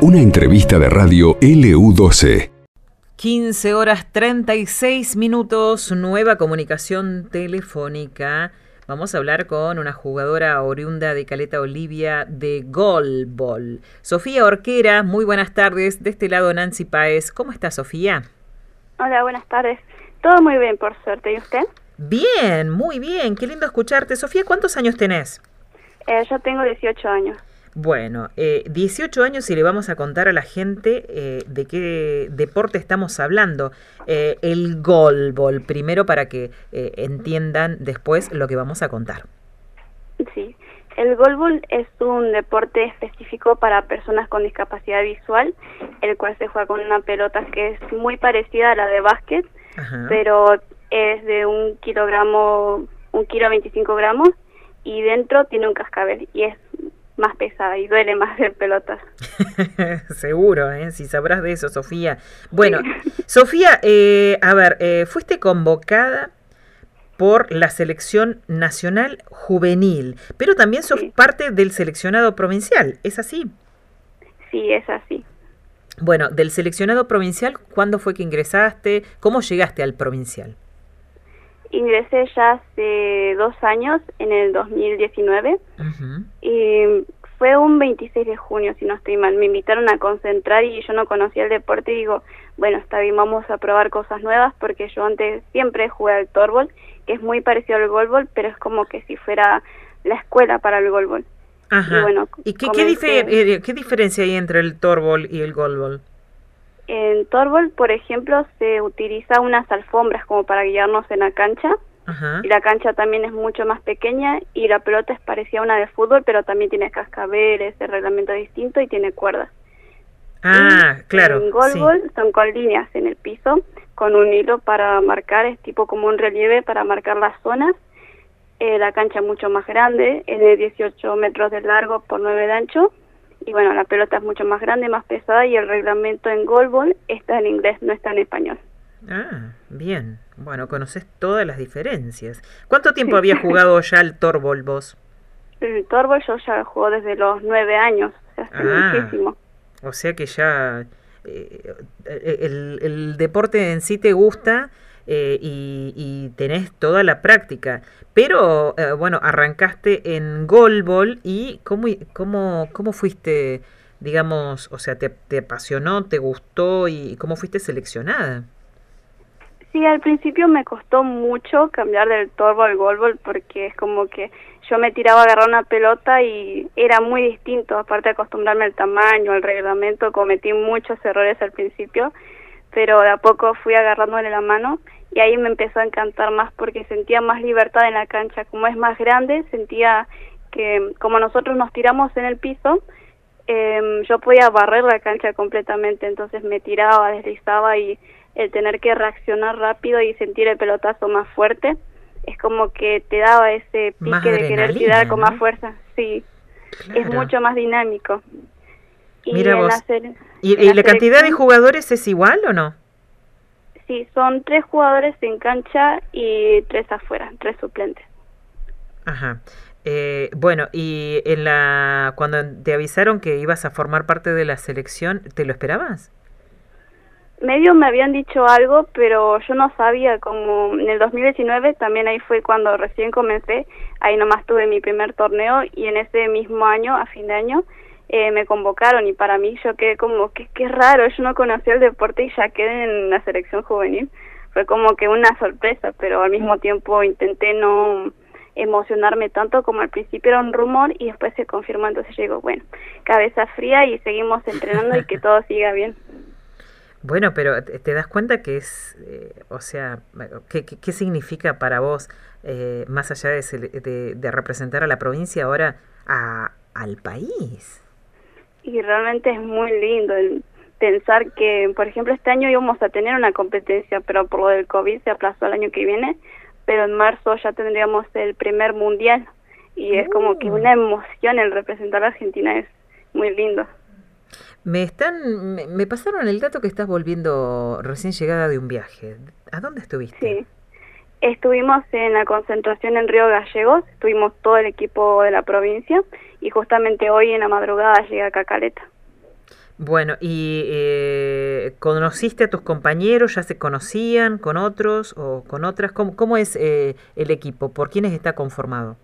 Una entrevista de radio LU12. 15 horas 36 minutos, nueva comunicación telefónica. Vamos a hablar con una jugadora oriunda de Caleta Olivia de Golbol. Sofía Orquera, muy buenas tardes. De este lado Nancy Páez. ¿Cómo está Sofía? Hola, buenas tardes. Todo muy bien, por suerte. ¿Y usted? Bien, muy bien. Qué lindo escucharte. Sofía, ¿cuántos años tenés? Eh, yo tengo 18 años. Bueno, eh, 18 años y le vamos a contar a la gente eh, de qué deporte estamos hablando. Eh, el golbol, primero para que eh, entiendan después lo que vamos a contar. Sí, el golbol es un deporte específico para personas con discapacidad visual, el cual se juega con una pelota que es muy parecida a la de básquet, Ajá. pero es de un kilogramo, un kilo 25 gramos y dentro tiene un cascabel y es más pesada y duele más ver pelotas. Seguro, ¿eh? si sabrás de eso, Sofía. Bueno, Sofía, eh, a ver, eh, fuiste convocada por la selección nacional juvenil, pero también sos Sí. parte del seleccionado provincial, ¿es así? Sí, es así. Bueno, del seleccionado provincial, ¿cuándo fue que ingresaste? ¿Cómo llegaste al provincial? Ingresé ya hace dos años, en el 2019, Ujú. y fue un 26 de junio, si no estoy mal. Me invitaron a concentrar y yo no conocía el deporte y digo, bueno, está bien, vamos a probar cosas nuevas porque yo antes siempre jugué al torbol, que es muy parecido al golbol, pero es como que si fuera la escuela para el golbol. Ajá. bueno, ¿Y qué, qué, difer- eh, qué diferencia hay entre el torbol y el golbol? En torbol, por ejemplo, se utiliza unas alfombras como para guiarnos en la cancha. Ajá. Y la cancha también es mucho más pequeña y la pelota es parecida a una de fútbol, pero también tiene cascabeles, el reglamento distinto y tiene cuerdas. Ah, Y claro. En sí. golbol son con líneas en el piso, con un hilo para marcar, es tipo como un relieve para marcar las zonas. Eh, la cancha es mucho más grande, es de 18 metros de largo por 9 de ancho. Y bueno, la pelota es mucho más grande, más pesada y el reglamento en golbol está en inglés, no está en español. Ah, bien. Bueno, conoces todas las diferencias. ¿Cuánto tiempo Sí. había jugado ya el torbol vos? El torbol yo ya juego desde los 9 años, o sea, hace Ah. muchísimo. O sea que ya eh, el, el deporte en sí te gusta eh, y, y tenés toda la práctica. Pero, eh, bueno, arrancaste en golbol y ¿cómo, cómo, cómo fuiste, digamos, o sea, te, te apasionó, te gustó y cómo fuiste seleccionada? Sí, al principio me costó mucho cambiar del torbo al golbol porque es como que yo me tiraba a agarrar una pelota y era muy distinto, aparte de acostumbrarme al tamaño, al reglamento, cometí muchos errores al principio, pero de a poco fui agarrándole la mano y ahí me empezó a encantar más porque sentía más libertad en la cancha, como es más grande, sentía que como nosotros nos tiramos en el piso, em, yo podía barrer la cancha completamente, entonces me tiraba, deslizaba y el tener que reaccionar rápido y sentir el pelotazo más fuerte, es como que te daba ese pique de querer tirar con ¿no? más fuerza, sí, es mucho más dinámico. Y Mira vos. la ¿Y, la cantidad de jugadores es igual o no? Sí, son tres jugadores en cancha y tres afuera, tres suplentes. Ajá. Eh, bueno, y en la cuando te avisaron que ibas a formar parte de la selección, ¿te lo esperabas? Medio me habían dicho algo, pero yo no sabía, como en el 2019 también ahí fue cuando recién comencé, ahí nomás tuve mi primer torneo y en ese mismo año, a fin de año, eh, me convocaron y para mí yo quedé como que qué raro, yo no conocía el deporte y ya quedé en la selección juvenil. Fue como que una sorpresa, pero al mismo tiempo intenté no emocionarme tanto como al principio era un rumor y después se confirmó, entonces yo bueno, cabeza fría y seguimos entrenando y que todo siga bien. Bueno, pero te das cuenta que es, eh, o sea, ¿qué, qué, qué significa para vos, eh, más allá de, de- de representar a la provincia, ahora a, al país? Y realmente es muy lindo el pensar que, por ejemplo, este año íbamos a tener una competencia, pero por lo del COVID se aplazó al año que viene, pero en marzo ya tendríamos el primer mundial y es como que Mm. una emoción el representar a Argentina es muy lindo. Me están, me, me pasaron el dato que estás volviendo recién llegada de un viaje. ¿A dónde estuviste? Sí. Estuvimos en la concentración en Río Gallegos, estuvimos todo el equipo de la provincia y justamente hoy en la madrugada llegué acá a Caleta. Bueno, ¿y eh, conociste a tus compañeros? ¿Ya se conocían con otros o con otras? ¿Cómo, cómo es eh, el equipo? ¿Por quiénes está conformado?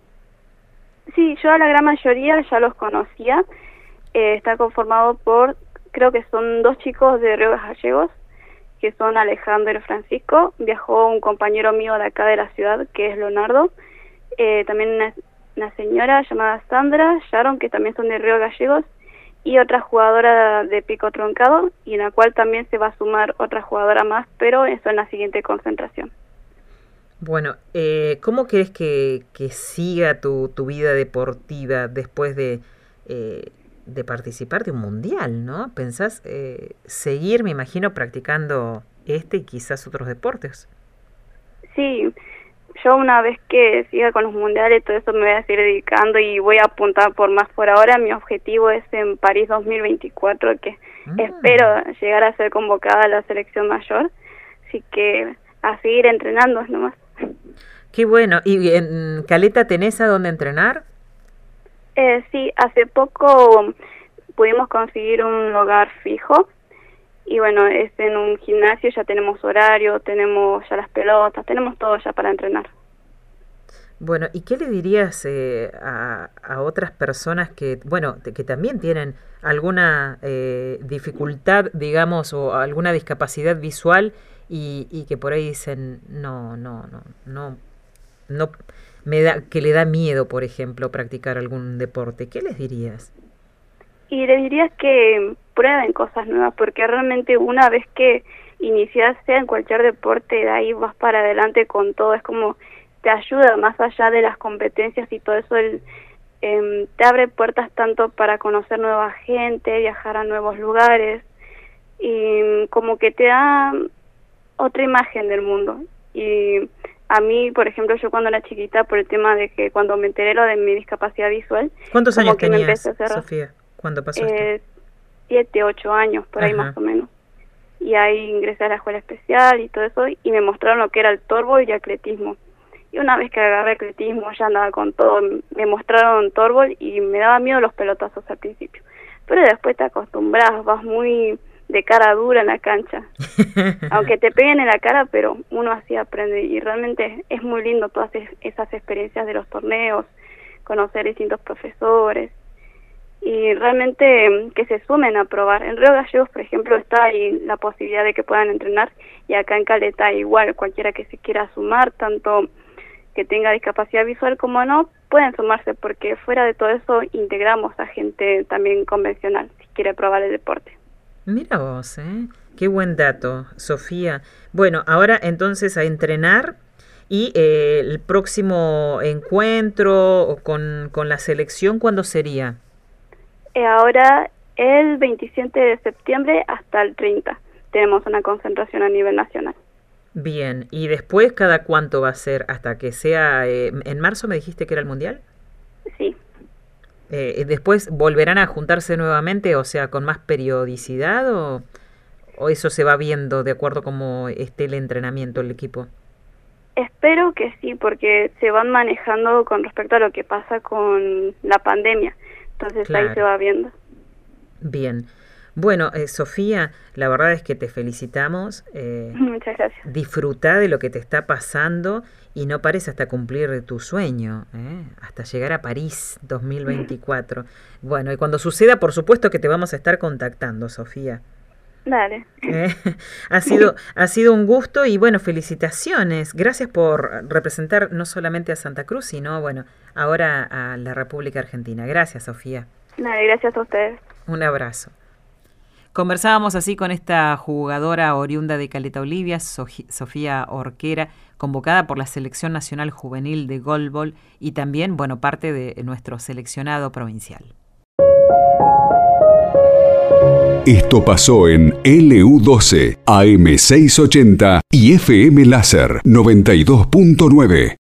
Sí, yo a la gran mayoría ya los conocía. Eh, está conformado por, creo que son dos chicos de Río Gallegos, que son Alejandro Francisco. Viajó un compañero mío de acá de la ciudad, que es Leonardo. Eh, también una, señora llamada Sandra, Sharon, que también son de Río Gallegos y otra jugadora de pico truncado y en la cual también se va a sumar otra jugadora más, pero eso en la siguiente concentración. Bueno, eh, ¿cómo crees que, que siga tu, tu, vida deportiva después de, eh, de participar de un mundial, no? ¿Pensás eh, seguir, me imagino, practicando este y quizás otros deportes? Sí, yo una vez que siga con los mundiales, todo eso me voy a seguir dedicando y voy a apuntar por más por ahora. Mi objetivo es en París 2024, que ah. espero llegar a ser convocada a la selección mayor. Así que a seguir entrenando nomás. Qué bueno. ¿Y en Caleta tenés a dónde entrenar? Eh, sí, hace poco pudimos conseguir un lugar fijo y bueno, es en un gimnasio, ya tenemos horario, tenemos ya las pelotas, tenemos todo ya para entrenar. Bueno, ¿y qué le dirías eh, a, a, otras personas que, bueno, que también tienen alguna eh, dificultad, digamos, o alguna discapacidad visual y, y, que por ahí dicen, no, no, no, no, no, me da, que le da miedo, por ejemplo, practicar algún deporte? ¿Qué les dirías? Y le dirías que prueben cosas nuevas, porque realmente una vez que inicias, sea en cualquier deporte, de ahí vas para adelante con todo, es como te ayuda más allá de las competencias y todo eso, el, eh, te abre puertas tanto para conocer nueva gente, viajar a nuevos lugares, y como que te da otra imagen del mundo. Y a mí, por ejemplo, yo cuando era chiquita, por el tema de que cuando me enteré lo de mi discapacidad visual, ¿cuántos años tenías, Sofía? ¿Cuándo pasó eh, Siete, ocho años, por ahí más o menos. Y ahí ingresé a la escuela especial y todo eso, y me mostraron lo que era el torbo y atletismo. Y una vez que agarré atletismo, ya andaba con todo, me mostraron torbol y me daba miedo los pelotazos al principio. Pero después te acostumbras, vas muy de cara dura en la cancha. Aunque te peguen en la cara, pero uno así aprende. Y realmente es muy lindo todas esas experiencias de los torneos, conocer distintos profesores y realmente mm, que se sumen a probar. En Río Gallegos, por ejemplo, está ahí la posibilidad de que puedan entrenar y acá en Caleta igual, cualquiera que se quiera sumar, tanto que tenga discapacidad visual como no, pueden sumarse porque fuera de todo eso integramos a gente también convencional si quiere probar el deporte. Mira vos, ¿eh? Qué buen dato, Sofía. Bueno, ahora entonces a entrenar y eh, el próximo encuentro con, con la selección, ¿cuándo sería? Eh, ahora el 27 de septiembre hasta el 30 tenemos una concentración a nivel nacional. Bien, ¿y después cada cuánto va a ser hasta que sea... Eh, ¿En marzo me dijiste que era el Mundial? Sí. Eh, ¿Después volverán a juntarse nuevamente, o sea, con más periodicidad o, o eso se va viendo de acuerdo como esté el entrenamiento el equipo? Espero que sí, porque se van manejando con respecto a lo que pasa con la pandemia. Entonces claro. ahí se va viendo. Bien. Bueno, eh, Sofía, la verdad es que te felicitamos. Eh, Muchas gracias. Disfruta de lo que te está pasando y no pares hasta cumplir tu sueño, ¿eh? hasta llegar a París 2024. Bueno, y cuando suceda, por supuesto que te vamos a estar contactando, Sofía. Dale. ¿Eh? Ha, sido, ha sido un gusto y bueno, felicitaciones. Gracias por representar no solamente a Santa Cruz, sino bueno, ahora a la República Argentina. Gracias, Sofía. Dale, gracias a ustedes. Un abrazo. Conversábamos así con esta jugadora oriunda de Caleta Olivia, Sofía Orquera, convocada por la Selección Nacional Juvenil de Golbol y también, bueno, parte de nuestro seleccionado provincial. Esto pasó en LU12, AM680 y FM Láser 92.9.